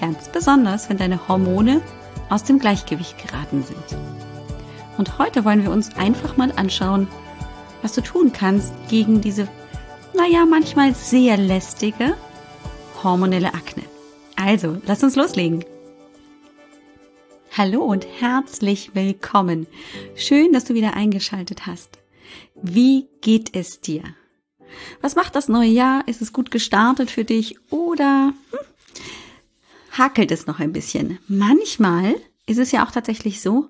Ganz besonders, wenn deine Hormone aus dem Gleichgewicht geraten sind. Und heute wollen wir uns einfach mal anschauen, was du tun kannst gegen diese, naja, manchmal sehr lästige hormonelle Akne. Also, lass uns loslegen. Hallo und herzlich willkommen. Schön, dass du wieder eingeschaltet hast. Wie geht es dir? Was macht das neue Jahr? Ist es gut gestartet für dich oder hm, hakelt es noch ein bisschen? Manchmal ist es ja auch tatsächlich so,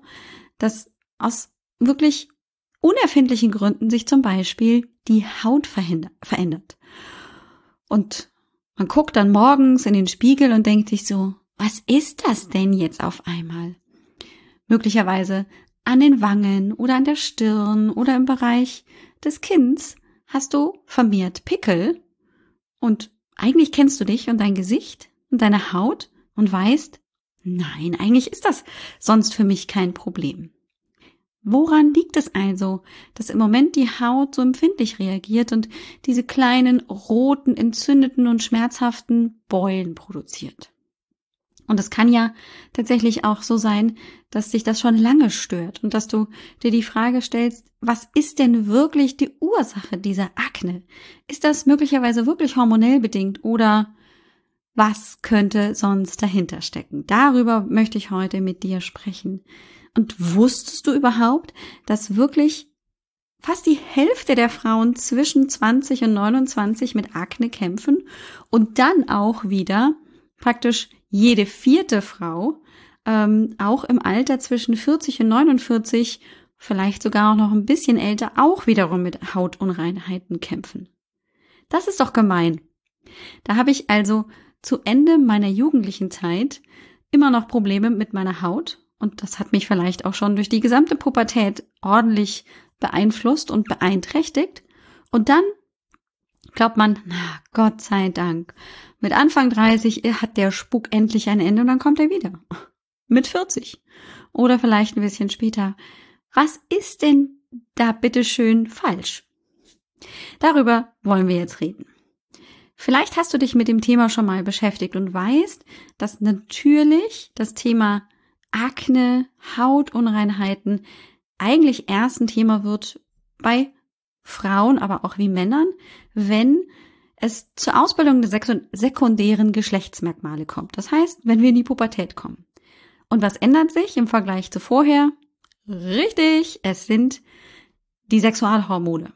dass aus wirklich unerfindlichen Gründen sich zum Beispiel die Haut verändert. Und man guckt dann morgens in den Spiegel und denkt sich so, was ist das denn jetzt auf einmal? Möglicherweise an den Wangen oder an der Stirn oder im Bereich des Kinns hast du vermehrt Pickel und eigentlich kennst du dich und dein Gesicht und deine Haut und weißt, nein, eigentlich ist das sonst für mich kein Problem. Woran liegt es also, dass im Moment die Haut so empfindlich reagiert und diese kleinen roten, entzündeten und schmerzhaften Beulen produziert? Und es kann ja tatsächlich auch so sein, dass dich das schon lange stört und dass du dir die Frage stellst, was ist denn wirklich die Ursache dieser Akne? Ist das möglicherweise wirklich hormonell bedingt oder was könnte sonst dahinter stecken? Darüber möchte ich heute mit dir sprechen. Und wusstest du überhaupt, dass wirklich fast die Hälfte der Frauen zwischen 20 und 29 mit Akne kämpfen und dann auch wieder praktisch jede vierte Frau, ähm, auch im Alter zwischen 40 und 49, vielleicht sogar auch noch ein bisschen älter, auch wiederum mit Hautunreinheiten kämpfen. Das ist doch gemein. Da habe ich also zu Ende meiner jugendlichen Zeit immer noch Probleme mit meiner Haut und das hat mich vielleicht auch schon durch die gesamte Pubertät ordentlich beeinflusst und beeinträchtigt. Und dann glaubt man, na, Gott sei Dank, mit Anfang 30 hat der Spuk endlich ein Ende und dann kommt er wieder. Mit 40. Oder vielleicht ein bisschen später. Was ist denn da bitteschön falsch? Darüber wollen wir jetzt reden. Vielleicht hast du dich mit dem Thema schon mal beschäftigt und weißt, dass natürlich das Thema Akne, Hautunreinheiten eigentlich erst ein Thema wird bei Frauen, aber auch wie Männern, wenn es zur Ausbildung der sekundären Geschlechtsmerkmale kommt. Das heißt, wenn wir in die Pubertät kommen. Und was ändert sich im Vergleich zu vorher? Richtig, es sind die Sexualhormone.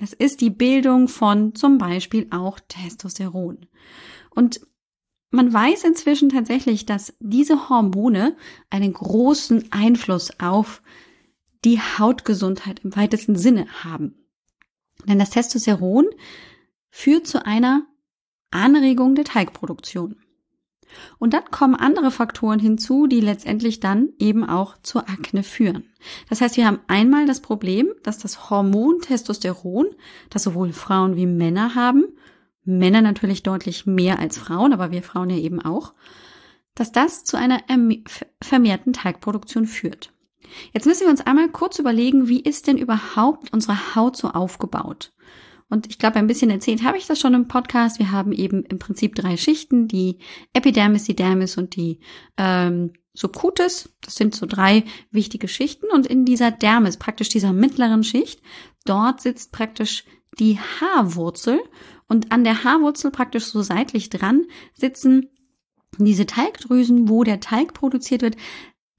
Es ist die Bildung von zum Beispiel auch Testosteron. Und man weiß inzwischen tatsächlich, dass diese Hormone einen großen Einfluss auf die Hautgesundheit im weitesten Sinne haben. Denn das Testosteron führt zu einer Anregung der Teigproduktion. Und dann kommen andere Faktoren hinzu, die letztendlich dann eben auch zur Akne führen. Das heißt, wir haben einmal das Problem, dass das Hormon Testosteron, das sowohl Frauen wie Männer haben, Männer natürlich deutlich mehr als Frauen, aber wir Frauen ja eben auch, dass das zu einer vermehrten Teigproduktion führt. Jetzt müssen wir uns einmal kurz überlegen, wie ist denn überhaupt unsere Haut so aufgebaut? Und ich glaube, ein bisschen erzählt habe ich das schon im Podcast. Wir haben eben im Prinzip drei Schichten, die Epidermis, die Dermis und die ähm, Subcutis. Das sind so drei wichtige Schichten. Und in dieser Dermis, praktisch dieser mittleren Schicht, dort sitzt praktisch die Haarwurzel. Und an der Haarwurzel praktisch so seitlich dran sitzen diese Talgdrüsen, wo der Talg produziert wird,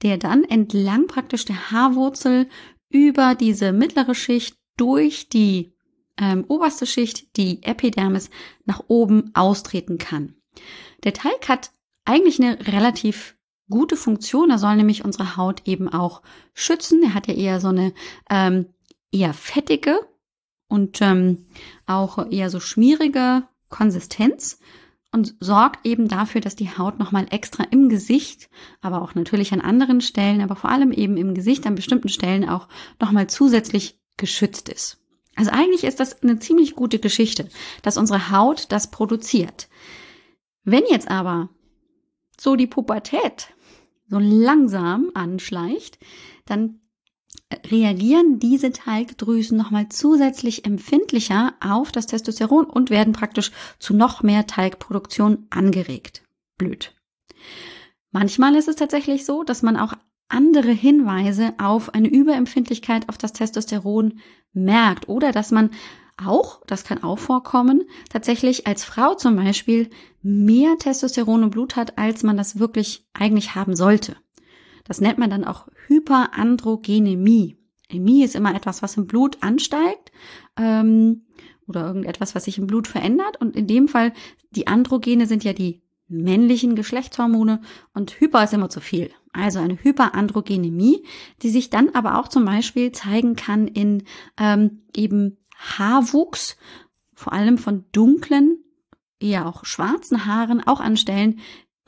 der dann entlang praktisch der Haarwurzel über diese mittlere Schicht durch die ähm, oberste Schicht, die Epidermis, nach oben austreten kann. Der Teig hat eigentlich eine relativ gute Funktion. Er soll nämlich unsere Haut eben auch schützen. Er hat ja eher so eine ähm, eher fettige und ähm, auch eher so schmierige Konsistenz. und sorgt eben dafür, dass die Haut nochmal extra im Gesicht, aber auch natürlich an anderen Stellen, aber vor allem eben im Gesicht an bestimmten Stellen auch nochmal zusätzlich geschützt ist. Also eigentlich ist das eine ziemlich gute Geschichte, dass unsere Haut das produziert. Wenn jetzt aber so die Pubertät so langsam anschleicht, dann reagieren diese Talgdrüsen nochmal zusätzlich empfindlicher auf das Testosteron und werden praktisch zu noch mehr Talgproduktion angeregt. Blöd. Manchmal ist es tatsächlich so, dass man auch andere Hinweise auf eine Überempfindlichkeit auf das Testosteron merkt oder dass man auch, das kann auch vorkommen, tatsächlich als Frau zum Beispiel mehr Testosteron im Blut hat, als man das wirklich eigentlich haben sollte. Das nennt man dann auch Hyperandrogenemie. Emie ist immer etwas, was im Blut ansteigt ähm, oder irgendetwas, was sich im Blut verändert. Und in dem Fall, die Androgene sind ja die männlichen Geschlechtshormone und Hyper ist immer zu viel. Also eine Hyperandrogenemie, die sich dann aber auch zum Beispiel zeigen kann in ähm, eben Haarwuchs, vor allem von dunklen, eher auch schwarzen Haaren, auch an Stellen,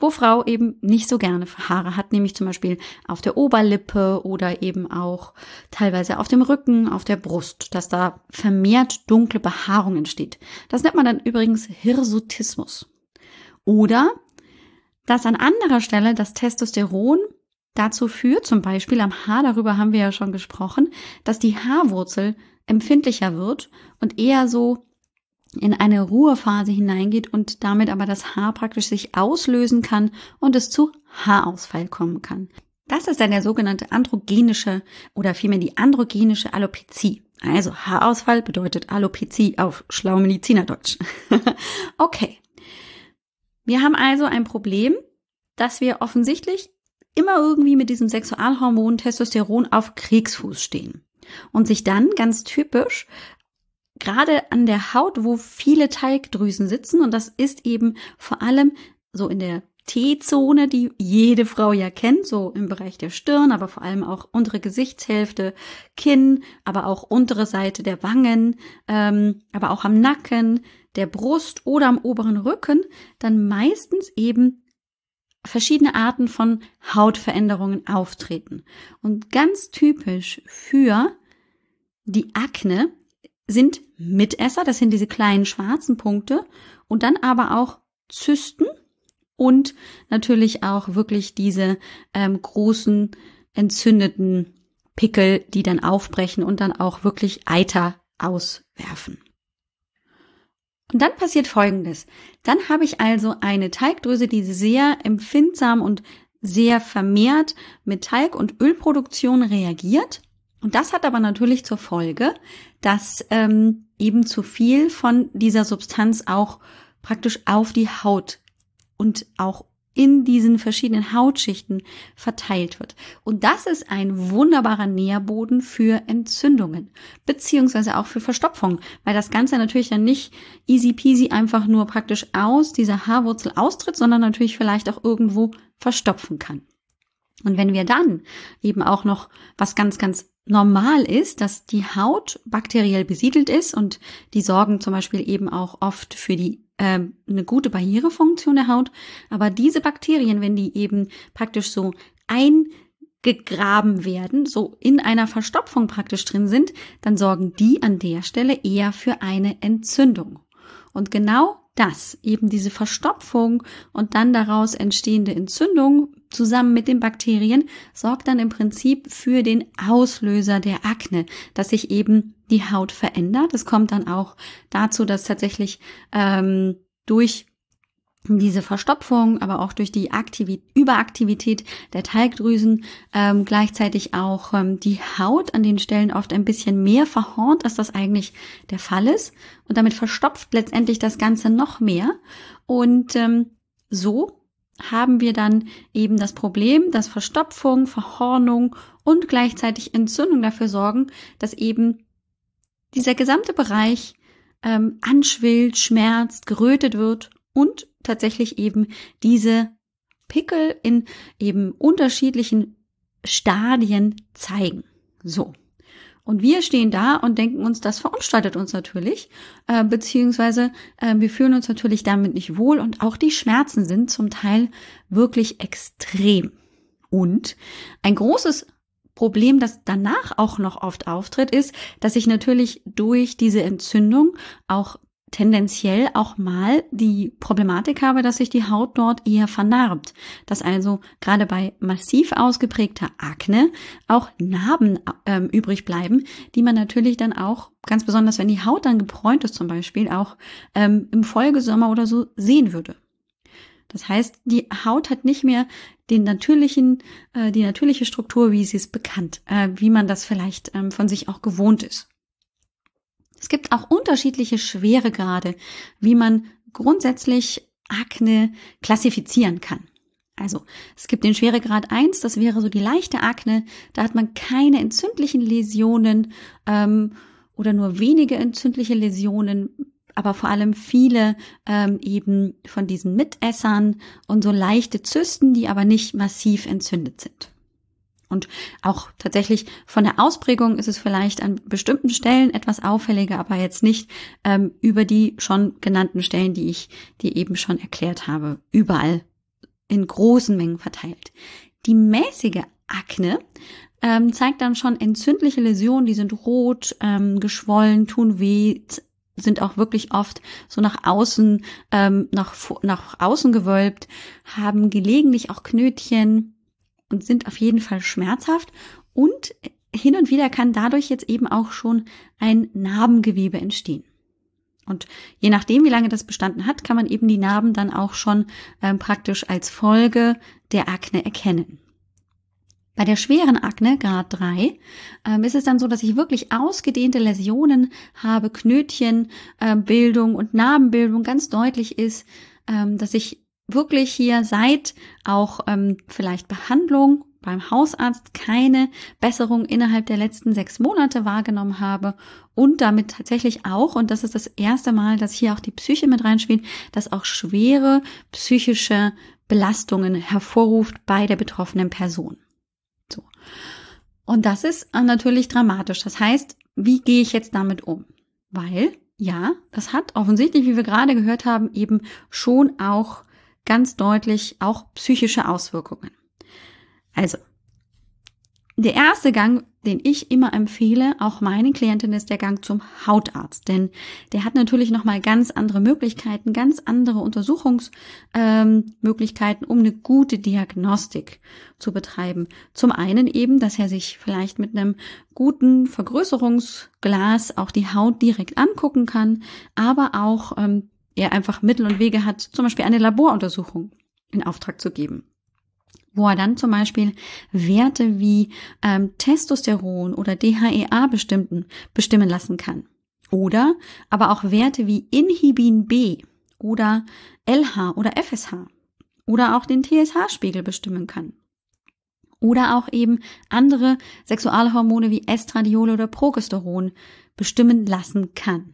wo Frau eben nicht so gerne Haare hat, nämlich zum Beispiel auf der Oberlippe oder eben auch teilweise auf dem Rücken, auf der Brust, dass da vermehrt dunkle Behaarung entsteht. Das nennt man dann übrigens Hirsutismus. Oder dass an anderer Stelle das Testosteron dazu führt, zum Beispiel am Haar, darüber haben wir ja schon gesprochen, dass die Haarwurzel empfindlicher wird und eher so in eine Ruhephase hineingeht und damit aber das Haar praktisch sich auslösen kann und es zu Haarausfall kommen kann. Das ist dann der sogenannte androgenische oder vielmehr die androgenische Alopezie. Also Haarausfall bedeutet Alopezie auf schlau Medizinerdeutsch. okay. Wir haben also ein Problem, dass wir offensichtlich immer irgendwie mit diesem Sexualhormon Testosteron auf Kriegsfuß stehen. Und sich dann ganz typisch gerade an der Haut, wo viele Teigdrüsen sitzen, und das ist eben vor allem so in der T-Zone, die jede Frau ja kennt, so im Bereich der Stirn, aber vor allem auch untere Gesichtshälfte, Kinn, aber auch untere Seite der Wangen, ähm, aber auch am Nacken, der Brust oder am oberen Rücken, dann meistens eben verschiedene Arten von Hautveränderungen auftreten. Und ganz typisch für die Akne sind Mitesser, das sind diese kleinen schwarzen Punkte und dann aber auch Zysten und natürlich auch wirklich diese ähm, großen entzündeten Pickel, die dann aufbrechen und dann auch wirklich Eiter auswerfen. Und dann passiert Folgendes. Dann habe ich also eine Teigdrüse, die sehr empfindsam und sehr vermehrt mit Talg- und Ölproduktion reagiert und das hat aber natürlich zur Folge, dass ähm, eben zu viel von dieser Substanz auch praktisch auf die Haut und auch in diesen verschiedenen Hautschichten verteilt wird. Und das ist ein wunderbarer Nährboden für Entzündungen, beziehungsweise auch für Verstopfung, weil das Ganze natürlich dann nicht easy peasy einfach nur praktisch aus dieser Haarwurzel austritt, sondern natürlich vielleicht auch irgendwo verstopfen kann. Und wenn wir dann eben auch noch was ganz, ganz normal ist, dass die Haut bakteriell besiedelt ist und die sorgen zum Beispiel eben auch oft für die äh, eine gute Barrierefunktion der Haut. Aber diese Bakterien, wenn die eben praktisch so eingegraben werden, so in einer Verstopfung praktisch drin sind, dann sorgen die an der Stelle eher für eine Entzündung. Und genau das, eben diese Verstopfung und dann daraus entstehende Entzündung zusammen mit den Bakterien sorgt dann im Prinzip für den Auslöser der Akne, dass sich eben die Haut verändert. Es kommt dann auch dazu, dass tatsächlich ähm, durch diese Verstopfung, aber auch durch die Aktivität, Überaktivität der Talgdrüsen ähm, gleichzeitig auch ähm, die Haut an den Stellen oft ein bisschen mehr verhornt, als das eigentlich der Fall ist. Und damit verstopft letztendlich das Ganze noch mehr. Und ähm, so haben wir dann eben das Problem, dass Verstopfung, Verhornung und gleichzeitig Entzündung dafür sorgen, dass eben dieser gesamte Bereich ähm, anschwillt, schmerzt, gerötet wird und tatsächlich eben diese Pickel in eben unterschiedlichen Stadien zeigen. So. Und wir stehen da und denken uns, das verunstaltet uns natürlich, äh, beziehungsweise äh, wir fühlen uns natürlich damit nicht wohl und auch die Schmerzen sind zum Teil wirklich extrem. Und ein großes Problem, das danach auch noch oft auftritt, ist, dass ich natürlich durch diese Entzündung auch tendenziell auch mal die Problematik habe, dass sich die Haut dort eher vernarbt. Dass also gerade bei massiv ausgeprägter Akne auch Narben ähm, übrig bleiben, die man natürlich dann auch, ganz besonders wenn die Haut dann gebräunt ist zum Beispiel, auch ähm, im Folgesommer oder so sehen würde. Das heißt, die Haut hat nicht mehr den natürlichen, äh, die natürliche Struktur, wie sie ist bekannt, äh, wie man das vielleicht ähm, von sich auch gewohnt ist. Es gibt auch unterschiedliche Schweregrade, wie man grundsätzlich Akne klassifizieren kann. Also, es gibt den Schweregrad 1, das wäre so die leichte Akne, da hat man keine entzündlichen Läsionen ähm, oder nur wenige entzündliche Läsionen, aber vor allem viele ähm, eben von diesen Mitessern und so leichte Zysten, die aber nicht massiv entzündet sind. Und auch tatsächlich von der Ausprägung ist es vielleicht an bestimmten Stellen etwas auffälliger, aber jetzt nicht ähm, über die schon genannten Stellen, die ich dir eben schon erklärt habe, überall in großen Mengen verteilt. Die mäßige Akne ähm, zeigt dann schon entzündliche Läsionen, die sind rot, ähm, geschwollen, tun weh, sind auch wirklich oft so nach außen, ähm, nach, nach außen gewölbt, haben gelegentlich auch Knötchen, und sind auf jeden Fall schmerzhaft und hin und wieder kann dadurch jetzt eben auch schon ein Narbengewebe entstehen. Und je nachdem, wie lange das bestanden hat, kann man eben die Narben dann auch schon ähm, praktisch als Folge der Akne erkennen. Bei der schweren Akne, Grad 3, ähm, ist es dann so, dass ich wirklich ausgedehnte Läsionen habe, Knötchenbildung ähm, und Narbenbildung ganz deutlich ist, ähm, dass ich wirklich hier seit auch ähm, vielleicht Behandlung beim Hausarzt keine Besserung innerhalb der letzten sechs Monate wahrgenommen habe und damit tatsächlich auch, und das ist das erste Mal, dass hier auch die Psyche mit reinspielt, dass auch schwere psychische Belastungen hervorruft bei der betroffenen Person. So. Und das ist natürlich dramatisch. Das heißt, wie gehe ich jetzt damit um? Weil, ja, das hat offensichtlich, wie wir gerade gehört haben, eben schon auch ganz deutlich auch psychische Auswirkungen. Also, der erste Gang, den ich immer empfehle, auch meinen Klientinnen, ist der Gang zum Hautarzt, denn der hat natürlich noch mal ganz andere Möglichkeiten, ganz andere Untersuchungsmöglichkeiten, ähm, um eine gute Diagnostik zu betreiben. Zum einen eben, dass er sich vielleicht mit einem guten Vergrößerungsglas auch die Haut direkt angucken kann, aber auch ähm, er einfach Mittel und Wege hat, zum Beispiel eine Laboruntersuchung in Auftrag zu geben wo er dann zum Beispiel Werte wie ähm, Testosteron oder DHEA bestimmten, bestimmen lassen kann. Oder aber auch Werte wie Inhibin B oder LH oder FSH oder auch den TSH-Spiegel bestimmen kann. Oder auch eben andere Sexualhormone wie Estradiol oder Progesteron bestimmen lassen kann.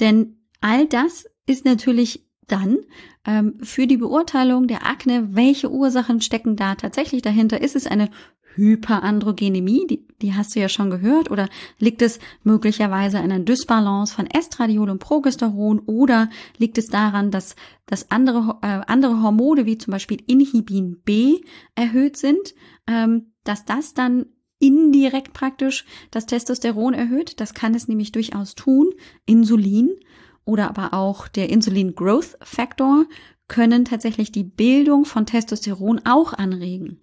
Denn all das ist natürlich dann ähm, für die Beurteilung der Akne, welche Ursachen stecken da tatsächlich dahinter? Ist es eine Hyperandrogenemie, die, die hast du ja schon gehört, oder liegt es möglicherweise an einer Dysbalance von Estradiol und Progesteron, oder liegt es daran, dass, dass andere, äh, andere Hormone wie zum Beispiel Inhibin B erhöht sind, ähm, dass das dann indirekt praktisch das Testosteron erhöht? Das kann es nämlich durchaus tun. Insulin oder aber auch der Insulin Growth Factor können tatsächlich die Bildung von Testosteron auch anregen.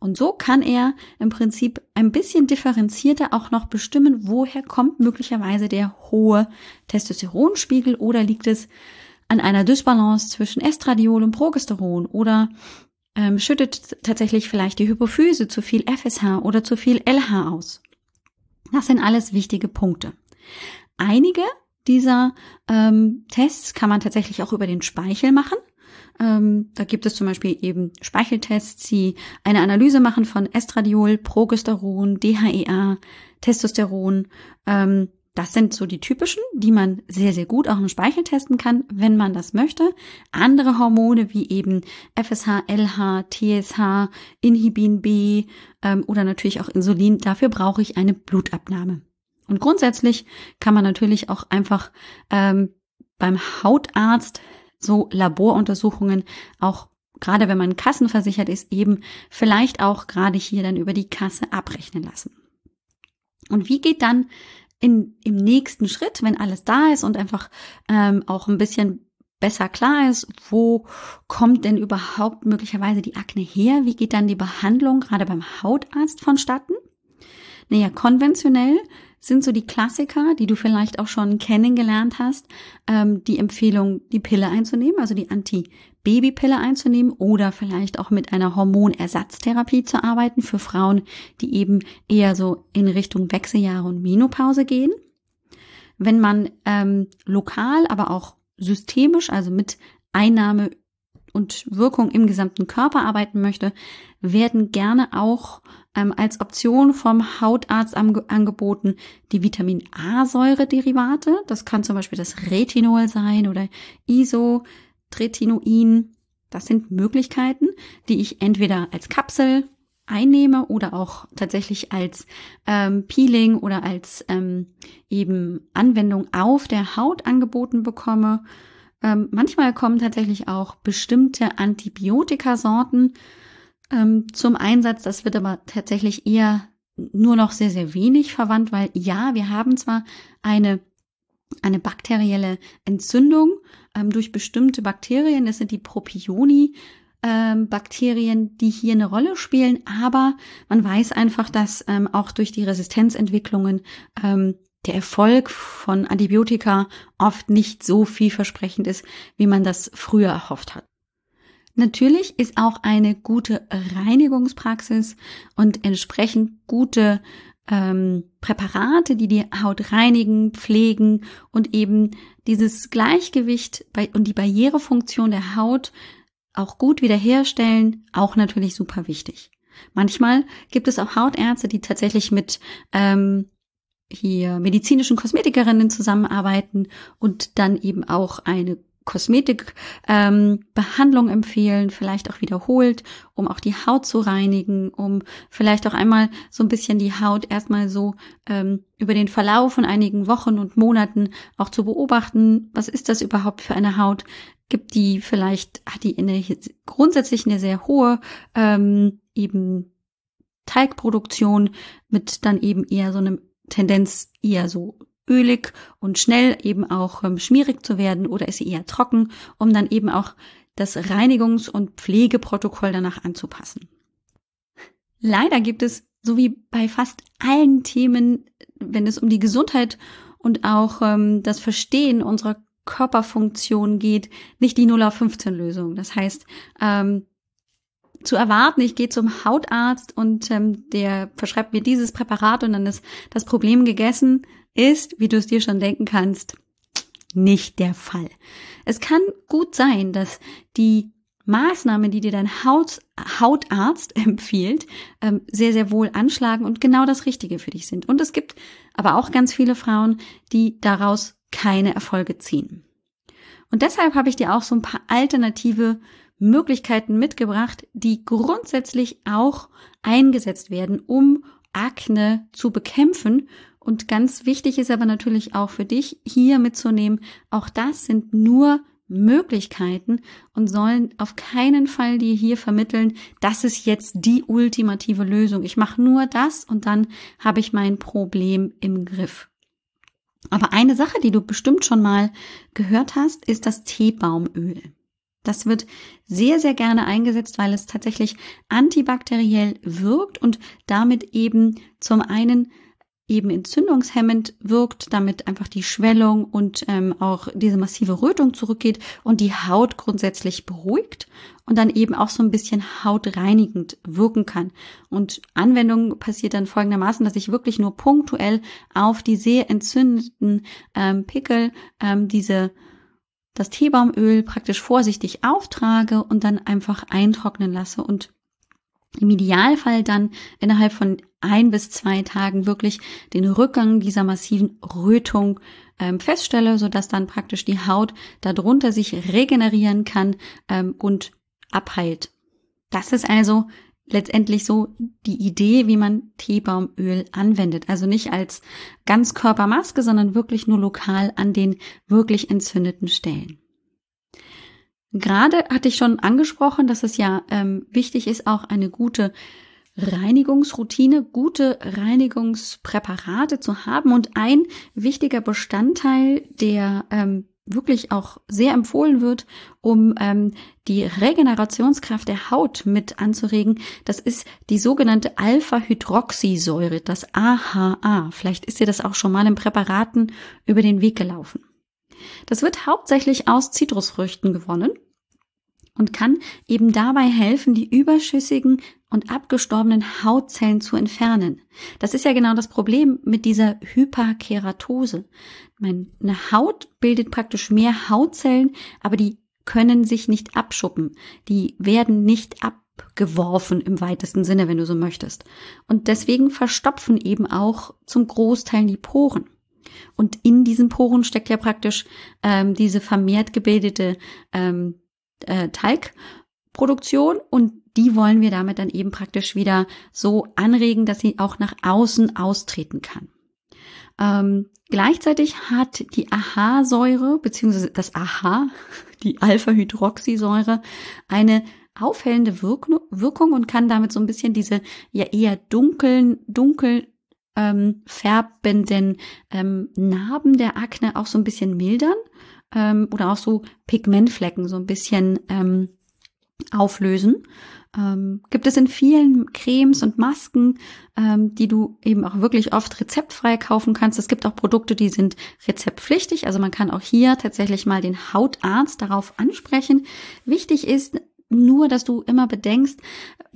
Und so kann er im Prinzip ein bisschen differenzierter auch noch bestimmen, woher kommt möglicherweise der hohe Testosteronspiegel oder liegt es an einer Dysbalance zwischen Estradiol und Progesteron oder ähm, schüttet tatsächlich vielleicht die Hypophyse zu viel FSH oder zu viel LH aus. Das sind alles wichtige Punkte. Einige dieser ähm, Tests kann man tatsächlich auch über den Speichel machen. Ähm, da gibt es zum Beispiel eben Speicheltests, die eine Analyse machen von Estradiol, Progesteron, DHEA, Testosteron. Ähm, das sind so die typischen, die man sehr, sehr gut auch im Speichel testen kann, wenn man das möchte. Andere Hormone wie eben FSH, LH, TSH, Inhibin B ähm, oder natürlich auch Insulin, dafür brauche ich eine Blutabnahme. Und grundsätzlich kann man natürlich auch einfach ähm, beim Hautarzt so Laboruntersuchungen auch gerade wenn man kassenversichert ist, eben vielleicht auch gerade hier dann über die Kasse abrechnen lassen. Und wie geht dann in, im nächsten Schritt, wenn alles da ist und einfach ähm, auch ein bisschen besser klar ist, wo kommt denn überhaupt möglicherweise die Akne her? Wie geht dann die Behandlung gerade beim Hautarzt vonstatten? Naja, konventionell sind so die Klassiker, die du vielleicht auch schon kennengelernt hast, ähm, die Empfehlung, die Pille einzunehmen, also die Anti-Baby-Pille einzunehmen oder vielleicht auch mit einer Hormonersatztherapie zu arbeiten für Frauen, die eben eher so in Richtung Wechseljahre und Menopause gehen. Wenn man ähm, lokal, aber auch systemisch, also mit Einnahme und Wirkung im gesamten Körper arbeiten möchte, werden gerne auch ähm, als Option vom Hautarzt angeboten die Vitamin A-Säure-Derivate. Das kann zum Beispiel das Retinol sein oder Isotretinoin. Das sind Möglichkeiten, die ich entweder als Kapsel einnehme oder auch tatsächlich als ähm, Peeling oder als ähm, eben Anwendung auf der Haut angeboten bekomme. Ähm, manchmal kommen tatsächlich auch bestimmte Antibiotikasorten ähm, zum Einsatz. Das wird aber tatsächlich eher nur noch sehr, sehr wenig verwandt, weil ja, wir haben zwar eine eine bakterielle Entzündung ähm, durch bestimmte Bakterien, das sind die Propioni, ähm, Bakterien, die hier eine Rolle spielen, aber man weiß einfach, dass ähm, auch durch die Resistenzentwicklungen ähm, der Erfolg von Antibiotika oft nicht so vielversprechend ist, wie man das früher erhofft hat. Natürlich ist auch eine gute Reinigungspraxis und entsprechend gute ähm, Präparate, die die Haut reinigen, pflegen und eben dieses Gleichgewicht bei, und die Barrierefunktion der Haut auch gut wiederherstellen, auch natürlich super wichtig. Manchmal gibt es auch Hautärzte, die tatsächlich mit ähm, hier medizinischen Kosmetikerinnen zusammenarbeiten und dann eben auch eine Kosmetikbehandlung ähm, empfehlen, vielleicht auch wiederholt, um auch die Haut zu reinigen, um vielleicht auch einmal so ein bisschen die Haut erstmal so ähm, über den Verlauf von einigen Wochen und Monaten auch zu beobachten, was ist das überhaupt für eine Haut? Gibt die vielleicht, hat die eine, grundsätzlich eine sehr hohe ähm, eben Teigproduktion mit dann eben eher so einem Tendenz eher so ölig und schnell eben auch ähm, schmierig zu werden oder ist sie eher trocken, um dann eben auch das Reinigungs- und Pflegeprotokoll danach anzupassen. Leider gibt es, so wie bei fast allen Themen, wenn es um die Gesundheit und auch ähm, das Verstehen unserer Körperfunktion geht, nicht die 0 auf 15 Lösung. Das heißt, ähm, zu erwarten, ich gehe zum Hautarzt und ähm, der verschreibt mir dieses Präparat und dann ist das Problem gegessen, ist, wie du es dir schon denken kannst, nicht der Fall. Es kann gut sein, dass die Maßnahmen, die dir dein Haut, Hautarzt empfiehlt, ähm, sehr, sehr wohl anschlagen und genau das Richtige für dich sind. Und es gibt aber auch ganz viele Frauen, die daraus keine Erfolge ziehen. Und deshalb habe ich dir auch so ein paar alternative Möglichkeiten mitgebracht, die grundsätzlich auch eingesetzt werden, um Akne zu bekämpfen. Und ganz wichtig ist aber natürlich auch für dich hier mitzunehmen, auch das sind nur Möglichkeiten und sollen auf keinen Fall dir hier vermitteln, das ist jetzt die ultimative Lösung. Ich mache nur das und dann habe ich mein Problem im Griff. Aber eine Sache, die du bestimmt schon mal gehört hast, ist das Teebaumöl. Das wird sehr, sehr gerne eingesetzt, weil es tatsächlich antibakteriell wirkt und damit eben zum einen eben entzündungshemmend wirkt, damit einfach die Schwellung und ähm, auch diese massive Rötung zurückgeht und die Haut grundsätzlich beruhigt und dann eben auch so ein bisschen hautreinigend wirken kann. Und Anwendung passiert dann folgendermaßen, dass ich wirklich nur punktuell auf die sehr entzündeten ähm, Pickel ähm, diese das Teebaumöl praktisch vorsichtig auftrage und dann einfach eintrocknen lasse und im Idealfall dann innerhalb von ein bis zwei Tagen wirklich den Rückgang dieser massiven Rötung ähm, feststelle, sodass dann praktisch die Haut darunter sich regenerieren kann ähm, und abheilt. Das ist also letztendlich so die Idee, wie man Teebaumöl anwendet. Also nicht als Ganzkörpermaske, sondern wirklich nur lokal an den wirklich entzündeten Stellen. Gerade hatte ich schon angesprochen, dass es ja ähm, wichtig ist, auch eine gute Reinigungsroutine, gute Reinigungspräparate zu haben. Und ein wichtiger Bestandteil, der ähm, wirklich auch sehr empfohlen wird, um ähm, die Regenerationskraft der Haut mit anzuregen, das ist die sogenannte Alpha-Hydroxysäure, das AHA. Vielleicht ist dir das auch schon mal in Präparaten über den Weg gelaufen. Das wird hauptsächlich aus Zitrusfrüchten gewonnen und kann eben dabei helfen, die überschüssigen und abgestorbenen Hautzellen zu entfernen. Das ist ja genau das Problem mit dieser Hyperkeratose. Meine Haut bildet praktisch mehr Hautzellen, aber die können sich nicht abschuppen. Die werden nicht abgeworfen im weitesten Sinne, wenn du so möchtest. Und deswegen verstopfen eben auch zum Großteil die Poren. Und in diesen Poren steckt ja praktisch ähm, diese vermehrt gebildete ähm, äh, Teigproduktion und die wollen wir damit dann eben praktisch wieder so anregen, dass sie auch nach außen austreten kann. Ähm, gleichzeitig hat die AHA-Säure beziehungsweise das AHA, die Alpha-Hydroxysäure, eine aufhellende Wirkung und kann damit so ein bisschen diese ja eher dunkeln, dunkel ähm, färbenden ähm, Narben der Akne auch so ein bisschen mildern ähm, oder auch so Pigmentflecken so ein bisschen ähm, auflösen. Ähm, gibt es in vielen Cremes und Masken, ähm, die du eben auch wirklich oft rezeptfrei kaufen kannst. Es gibt auch Produkte, die sind rezeptpflichtig. Also man kann auch hier tatsächlich mal den Hautarzt darauf ansprechen. Wichtig ist nur, dass du immer bedenkst,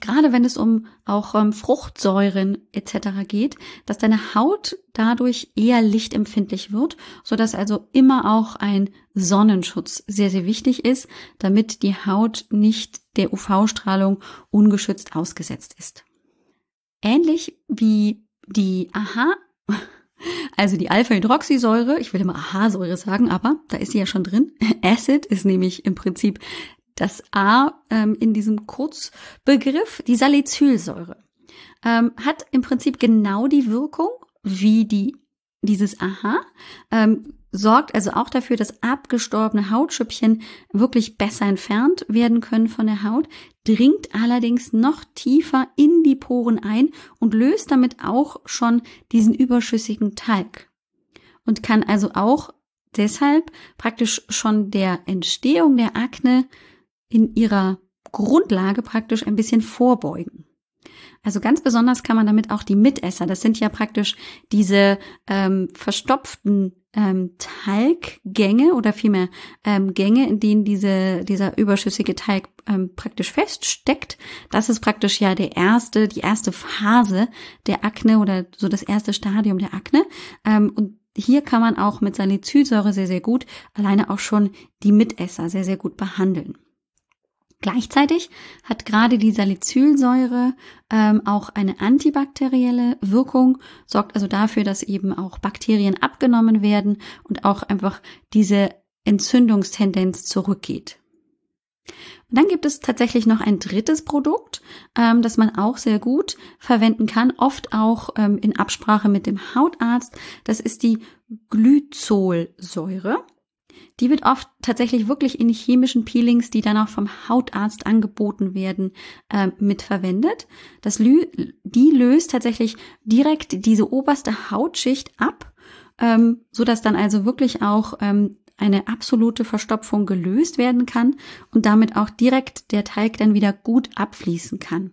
gerade wenn es um auch ähm, Fruchtsäuren etc. geht, dass deine Haut dadurch eher lichtempfindlich wird, so dass also immer auch ein Sonnenschutz sehr sehr wichtig ist, damit die Haut nicht der UV-Strahlung ungeschützt ausgesetzt ist. Ähnlich wie die Aha also die Alpha-Hydroxysäure, ich will immer AHA-Säure sagen, aber da ist sie ja schon drin. Acid ist nämlich im Prinzip das A ähm, in diesem Kurzbegriff, die Salicylsäure, ähm, hat im Prinzip genau die Wirkung wie die dieses Aha, ähm, sorgt also auch dafür, dass abgestorbene Hautschüppchen wirklich besser entfernt werden können von der Haut, dringt allerdings noch tiefer in die Poren ein und löst damit auch schon diesen überschüssigen Talg und kann also auch deshalb praktisch schon der Entstehung der Akne in ihrer Grundlage praktisch ein bisschen vorbeugen. Also ganz besonders kann man damit auch die Mitesser, das sind ja praktisch diese ähm, verstopften ähm, Talggänge oder vielmehr ähm, Gänge, in denen diese, dieser überschüssige Teig ähm, praktisch feststeckt. Das ist praktisch ja der erste, die erste Phase der Akne oder so das erste Stadium der Akne. Ähm, und hier kann man auch mit Salicylsäure sehr, sehr gut alleine auch schon die Mitesser sehr, sehr gut behandeln. Gleichzeitig hat gerade die Salicylsäure ähm, auch eine antibakterielle Wirkung, sorgt also dafür, dass eben auch Bakterien abgenommen werden und auch einfach diese Entzündungstendenz zurückgeht. Und dann gibt es tatsächlich noch ein drittes Produkt, ähm, das man auch sehr gut verwenden kann, oft auch ähm, in Absprache mit dem Hautarzt. Das ist die Glyzolsäure. Die wird oft tatsächlich wirklich in chemischen Peelings, die dann auch vom Hautarzt angeboten werden, äh, mitverwendet. Das Lü die löst tatsächlich direkt diese oberste Hautschicht ab, ähm, so dass dann also wirklich auch ähm, eine absolute Verstopfung gelöst werden kann und damit auch direkt der Teig dann wieder gut abfließen kann.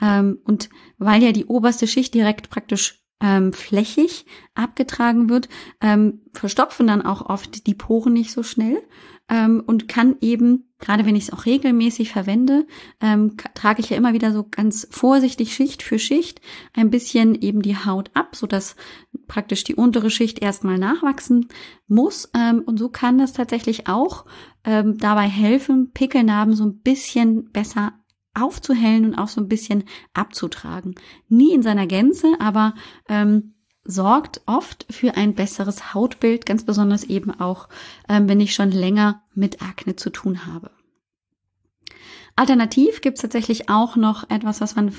Ähm, und weil ja die oberste Schicht direkt praktisch ähm, flächig abgetragen wird, ähm, verstopfen dann auch oft die Poren nicht so schnell ähm, und kann eben, gerade wenn ich es auch regelmäßig verwende, ähm, trage ich ja immer wieder so ganz vorsichtig Schicht für Schicht ein bisschen eben die Haut ab, so dass praktisch die untere Schicht erstmal nachwachsen muss. Ähm, und so kann das tatsächlich auch ähm, dabei helfen, Pickelnarben so ein bisschen besser aufzuhellen und auch so ein bisschen abzutragen. Nie in seiner Gänze, aber ähm, sorgt oft für ein besseres Hautbild, ganz besonders eben auch, ähm, wenn ich schon länger mit Akne zu tun habe. Alternativ gibt es tatsächlich auch noch etwas, was man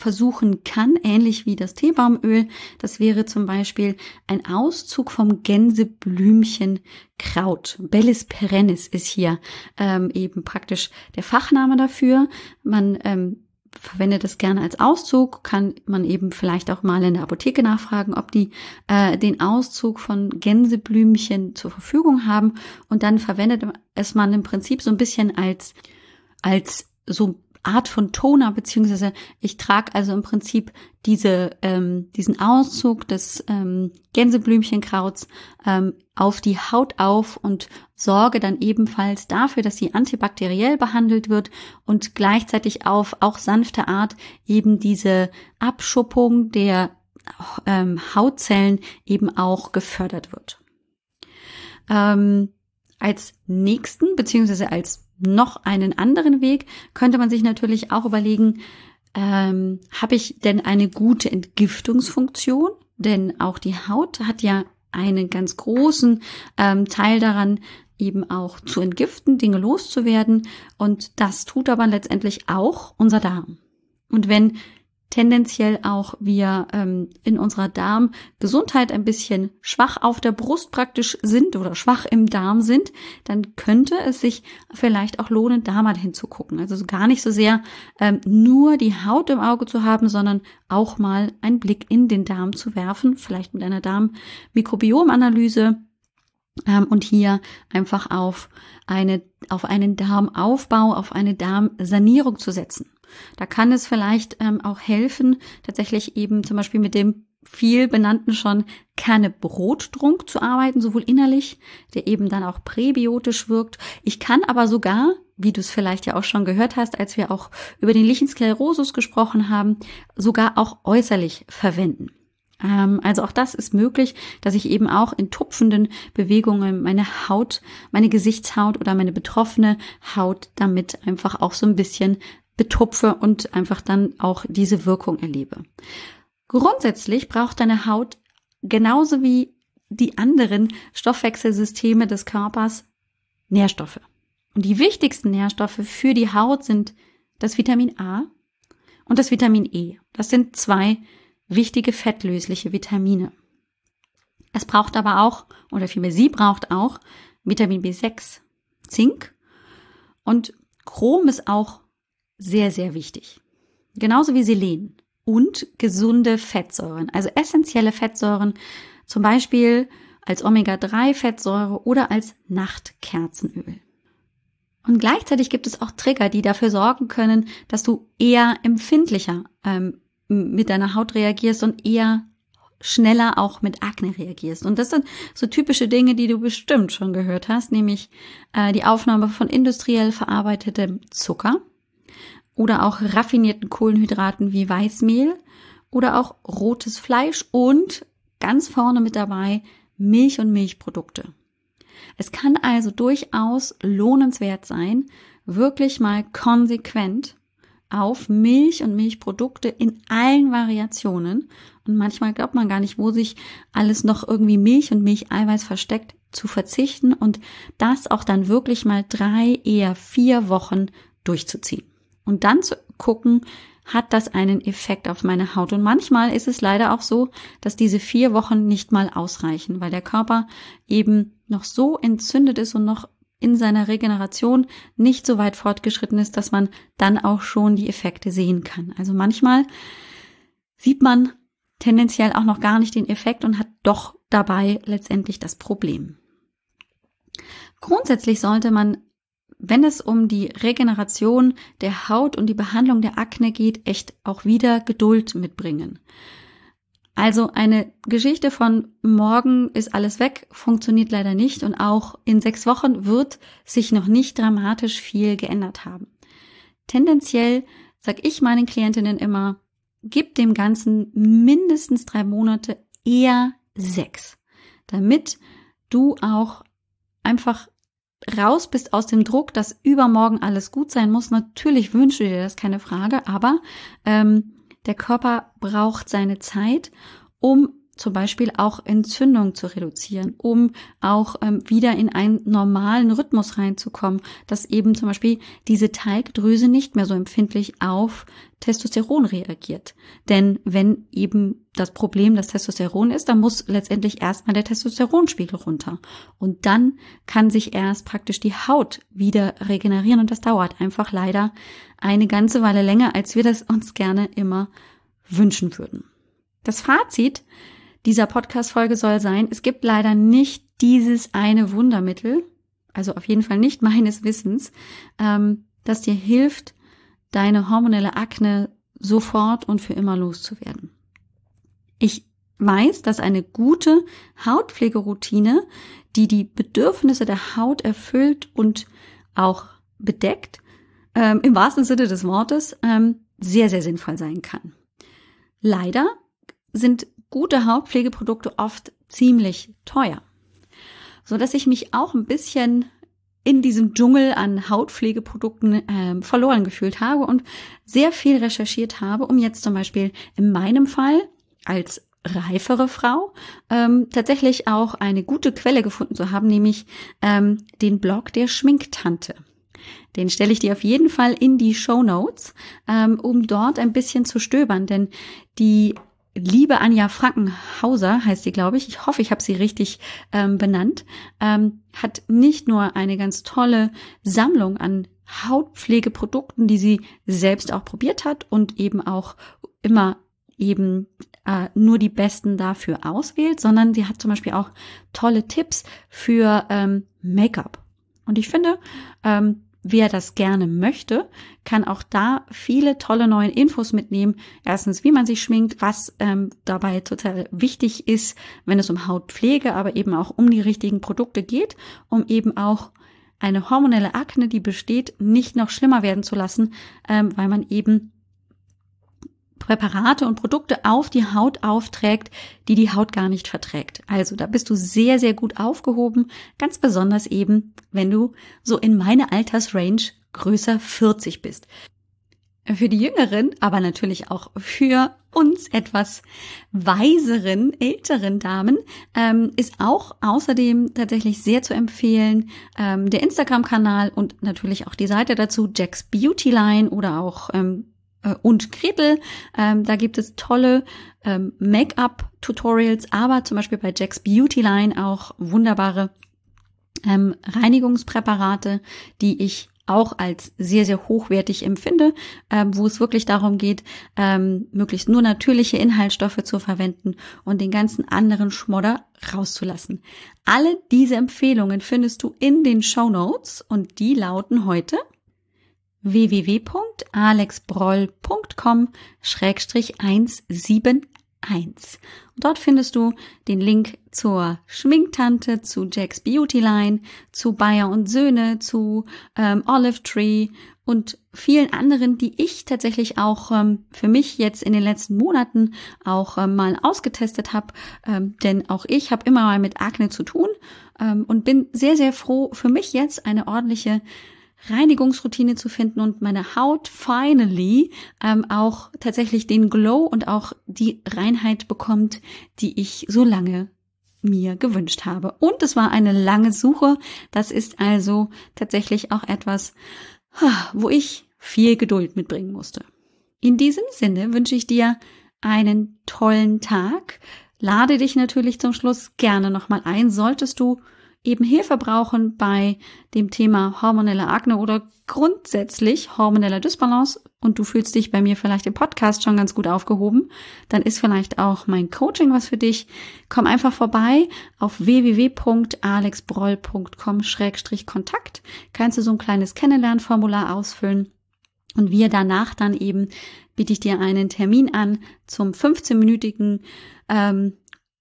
versuchen kann, ähnlich wie das Teebaumöl. Das wäre zum Beispiel ein Auszug vom Gänseblümchenkraut. Bellis perennis ist hier ähm, eben praktisch der Fachname dafür. Man ähm, verwendet es gerne als Auszug, kann man eben vielleicht auch mal in der Apotheke nachfragen, ob die äh, den Auszug von Gänseblümchen zur Verfügung haben und dann verwendet es man im Prinzip so ein bisschen als als so Art von Toner, beziehungsweise ich trage also im Prinzip diese, ähm, diesen Auszug des ähm, Gänseblümchenkrauts ähm, auf die Haut auf und sorge dann ebenfalls dafür, dass sie antibakteriell behandelt wird und gleichzeitig auf auch sanfte Art eben diese Abschuppung der ähm, Hautzellen eben auch gefördert wird. Ähm, als nächsten, beziehungsweise als noch einen anderen Weg könnte man sich natürlich auch überlegen, ähm, habe ich denn eine gute Entgiftungsfunktion? Denn auch die Haut hat ja einen ganz großen ähm, Teil daran, eben auch zu entgiften, Dinge loszuwerden. Und das tut aber letztendlich auch unser Darm. Und wenn tendenziell auch wir ähm, in unserer Darmgesundheit ein bisschen schwach auf der Brust praktisch sind oder schwach im Darm sind, dann könnte es sich vielleicht auch lohnen, da mal hinzugucken. Also gar nicht so sehr ähm, nur die Haut im Auge zu haben, sondern auch mal einen Blick in den Darm zu werfen, vielleicht mit einer Darmmikrobiomanalyse ähm, und hier einfach auf eine auf einen Darmaufbau, auf eine Darmsanierung zu setzen. Da kann es vielleicht ähm, auch helfen, tatsächlich eben zum Beispiel mit dem viel benannten schon Kerne-Brottrunk zu arbeiten, sowohl innerlich, der eben dann auch präbiotisch wirkt. Ich kann aber sogar, wie du es vielleicht ja auch schon gehört hast, als wir auch über den Lichensklerosus gesprochen haben, sogar auch äußerlich verwenden. Ähm, also auch das ist möglich, dass ich eben auch in tupfenden Bewegungen meine Haut, meine Gesichtshaut oder meine betroffene Haut damit einfach auch so ein bisschen betupfe und einfach dann auch diese Wirkung erlebe. Grundsätzlich braucht deine Haut genauso wie die anderen Stoffwechselsysteme des Körpers Nährstoffe. Und die wichtigsten Nährstoffe für die Haut sind das Vitamin A und das Vitamin E. Das sind zwei wichtige fettlösliche Vitamine. Es braucht aber auch, oder vielmehr sie braucht auch Vitamin B6, Zink und Chrom ist auch sehr, sehr wichtig. Genauso wie Selen und gesunde Fettsäuren, also essentielle Fettsäuren, zum Beispiel als Omega-3-Fettsäure oder als Nachtkerzenöl. Und gleichzeitig gibt es auch Trigger, die dafür sorgen können, dass du eher empfindlicher ähm, mit deiner Haut reagierst und eher schneller auch mit Akne reagierst. Und das sind so typische Dinge, die du bestimmt schon gehört hast, nämlich äh, die Aufnahme von industriell verarbeitetem Zucker, oder auch raffinierten Kohlenhydraten wie Weißmehl. Oder auch rotes Fleisch und ganz vorne mit dabei Milch und Milchprodukte. Es kann also durchaus lohnenswert sein, wirklich mal konsequent auf Milch und Milchprodukte in allen Variationen. Und manchmal glaubt man gar nicht, wo sich alles noch irgendwie Milch und Milcheiweiß versteckt, zu verzichten und das auch dann wirklich mal drei, eher vier Wochen durchzuziehen und dann zu gucken, hat das einen Effekt auf meine Haut. Und manchmal ist es leider auch so, dass diese vier Wochen nicht mal ausreichen, weil der Körper eben noch so entzündet ist und noch in seiner Regeneration nicht so weit fortgeschritten ist, dass man dann auch schon die Effekte sehen kann. Also manchmal sieht man tendenziell auch noch gar nicht den Effekt und hat doch dabei letztendlich das Problem. Grundsätzlich sollte man wenn es um die Regeneration der Haut und die Behandlung der Akne geht, echt auch wieder Geduld mitbringen. Also eine Geschichte von morgen ist alles weg funktioniert leider nicht und auch in sechs Wochen wird sich noch nicht dramatisch viel geändert haben. Tendenziell sag ich meinen Klientinnen immer, gib dem Ganzen mindestens drei Monate, eher sechs, damit du auch einfach raus bist aus dem Druck, dass übermorgen alles gut sein muss. Natürlich wünsche dir das, keine Frage, aber ähm, der Körper braucht seine Zeit, um zum Beispiel auch Entzündung zu reduzieren, um auch ähm, wieder in einen normalen Rhythmus reinzukommen, dass eben zum Beispiel diese Teigdrüse nicht mehr so empfindlich auf Testosteron reagiert. Denn wenn eben das Problem das Testosteron ist, dann muss letztendlich erstmal der Testosteronspiegel runter. Und dann kann sich erst praktisch die Haut wieder regenerieren und das dauert einfach leider eine ganze Weile länger, als wir das uns gerne immer wünschen würden. Das Fazit dieser Podcast-Folge soll sein, es gibt leider nicht dieses eine Wundermittel, also auf jeden Fall nicht meines Wissens, ähm, das dir hilft, deine hormonelle Akne sofort und für immer loszuwerden. Ich weiß, dass eine gute Hautpflegeroutine, die die Bedürfnisse der Haut erfüllt und auch bedeckt, ähm, im wahrsten Sinne des Wortes, ähm, sehr, sehr sinnvoll sein kann. Leider sind gute Hautpflegeprodukte oft ziemlich teuer. So dass ich mich auch ein bisschen in diesem Dschungel an Hautpflegeprodukten äh, verloren gefühlt habe und sehr viel recherchiert habe, um jetzt zum Beispiel in meinem Fall als reifere Frau ähm, tatsächlich auch eine gute Quelle gefunden zu haben, nämlich ähm, den Blog der Schminktante. Den stelle ich dir auf jeden Fall in die Show Notes, ähm, um dort ein bisschen zu stöbern, denn die liebe Anja Frankenhauser heißt sie, glaube ich. Ich hoffe, ich habe sie richtig ähm, benannt. Ähm, hat nicht nur eine ganz tolle Sammlung an Hautpflegeprodukten, die sie selbst auch probiert hat und eben auch immer eben äh, nur die besten dafür auswählt, sondern sie hat zum Beispiel auch tolle Tipps für ähm, Make-up. Und ich finde, ähm, wer das gerne möchte, kann auch da viele tolle neue Infos mitnehmen. Erstens, wie man sich schminkt, was ähm, dabei total wichtig ist, wenn es um Hautpflege, aber eben auch um die richtigen Produkte geht, um eben auch eine hormonelle Akne, die besteht, nicht noch schlimmer werden zu lassen, ähm, weil man eben Präparate und Produkte auf die Haut aufträgt, die die Haut gar nicht verträgt. Also da bist du sehr, sehr gut aufgehoben, ganz besonders eben, wenn du so in meine Altersrange größer 40 bist. Für die Jüngeren, aber natürlich auch für uns etwas weiseren, älteren Damen ähm, ist auch außerdem tatsächlich sehr zu empfehlen ähm, der Instagram-Kanal und natürlich auch die Seite dazu, Jack's Beauty Line oder auch ähm, äh, und Gretel. Ähm, da gibt es tolle ähm, Make-up-Tutorials, aber zum Beispiel bei Jack's Beauty Line auch wunderbare ähm, Reinigungspräparate, die ich auch als sehr, sehr hochwertig empfinde, ähm, wo es wirklich darum geht, ähm, möglichst nur natürliche Inhaltsstoffe zu verwenden und den ganzen anderen Schmodder rauszulassen. Alle diese Empfehlungen findest du in den Show Notes und die lauten heute www.alexbroll.com-171. Und dort findest du den Link zur Schminktante, zu Jack's Beauty Line, zu Bayer und Söhne, zu ähm, Olive Tree und vielen anderen, die ich tatsächlich auch ähm, für mich jetzt in den letzten Monaten auch ähm, mal ausgetestet habe. Ähm, denn auch ich habe immer mal mit Akne zu tun ähm, und bin sehr, sehr froh, für mich jetzt eine ordentliche Reinigungsroutine zu finden und meine Haut finally ähm, auch tatsächlich den Glow und auch die Reinheit bekommt, die ich so lange mir gewünscht habe. Und es war eine lange Suche. Das ist also tatsächlich auch etwas, wo ich viel Geduld mitbringen musste. In diesem Sinne wünsche ich dir einen tollen Tag. Lade dich natürlich zum Schluss gerne nochmal ein, solltest du eben Hilfe brauchen bei dem Thema hormonelle Akne oder grundsätzlich hormoneller Dysbalance und du fühlst dich bei mir vielleicht im Podcast schon ganz gut aufgehoben, dann ist vielleicht auch mein Coaching was für dich. Komm einfach vorbei auf www.alexbroll.com-kontakt. Kannst du so ein kleines Kennenlernformular ausfüllen und wir danach dann eben biete ich dir einen Termin an zum 15-minütigen ähm,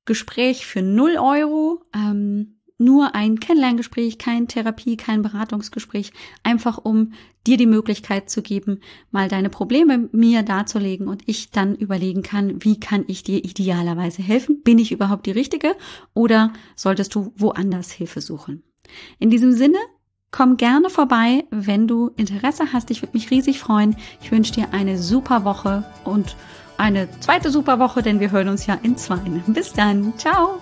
Gespräch für 0 Euro. Ähm, nur ein Kennenlerngespräch, kein Therapie, kein Beratungsgespräch, einfach um dir die Möglichkeit zu geben, mal deine Probleme mir darzulegen und ich dann überlegen kann, wie kann ich dir idealerweise helfen? Bin ich überhaupt die Richtige oder solltest du woanders Hilfe suchen? In diesem Sinne Komm gerne vorbei, wenn du Interesse hast. Ich würde mich riesig freuen. Ich wünsche dir eine super Woche und eine zweite super Woche, denn wir hören uns ja in zwei. Bis dann. Ciao.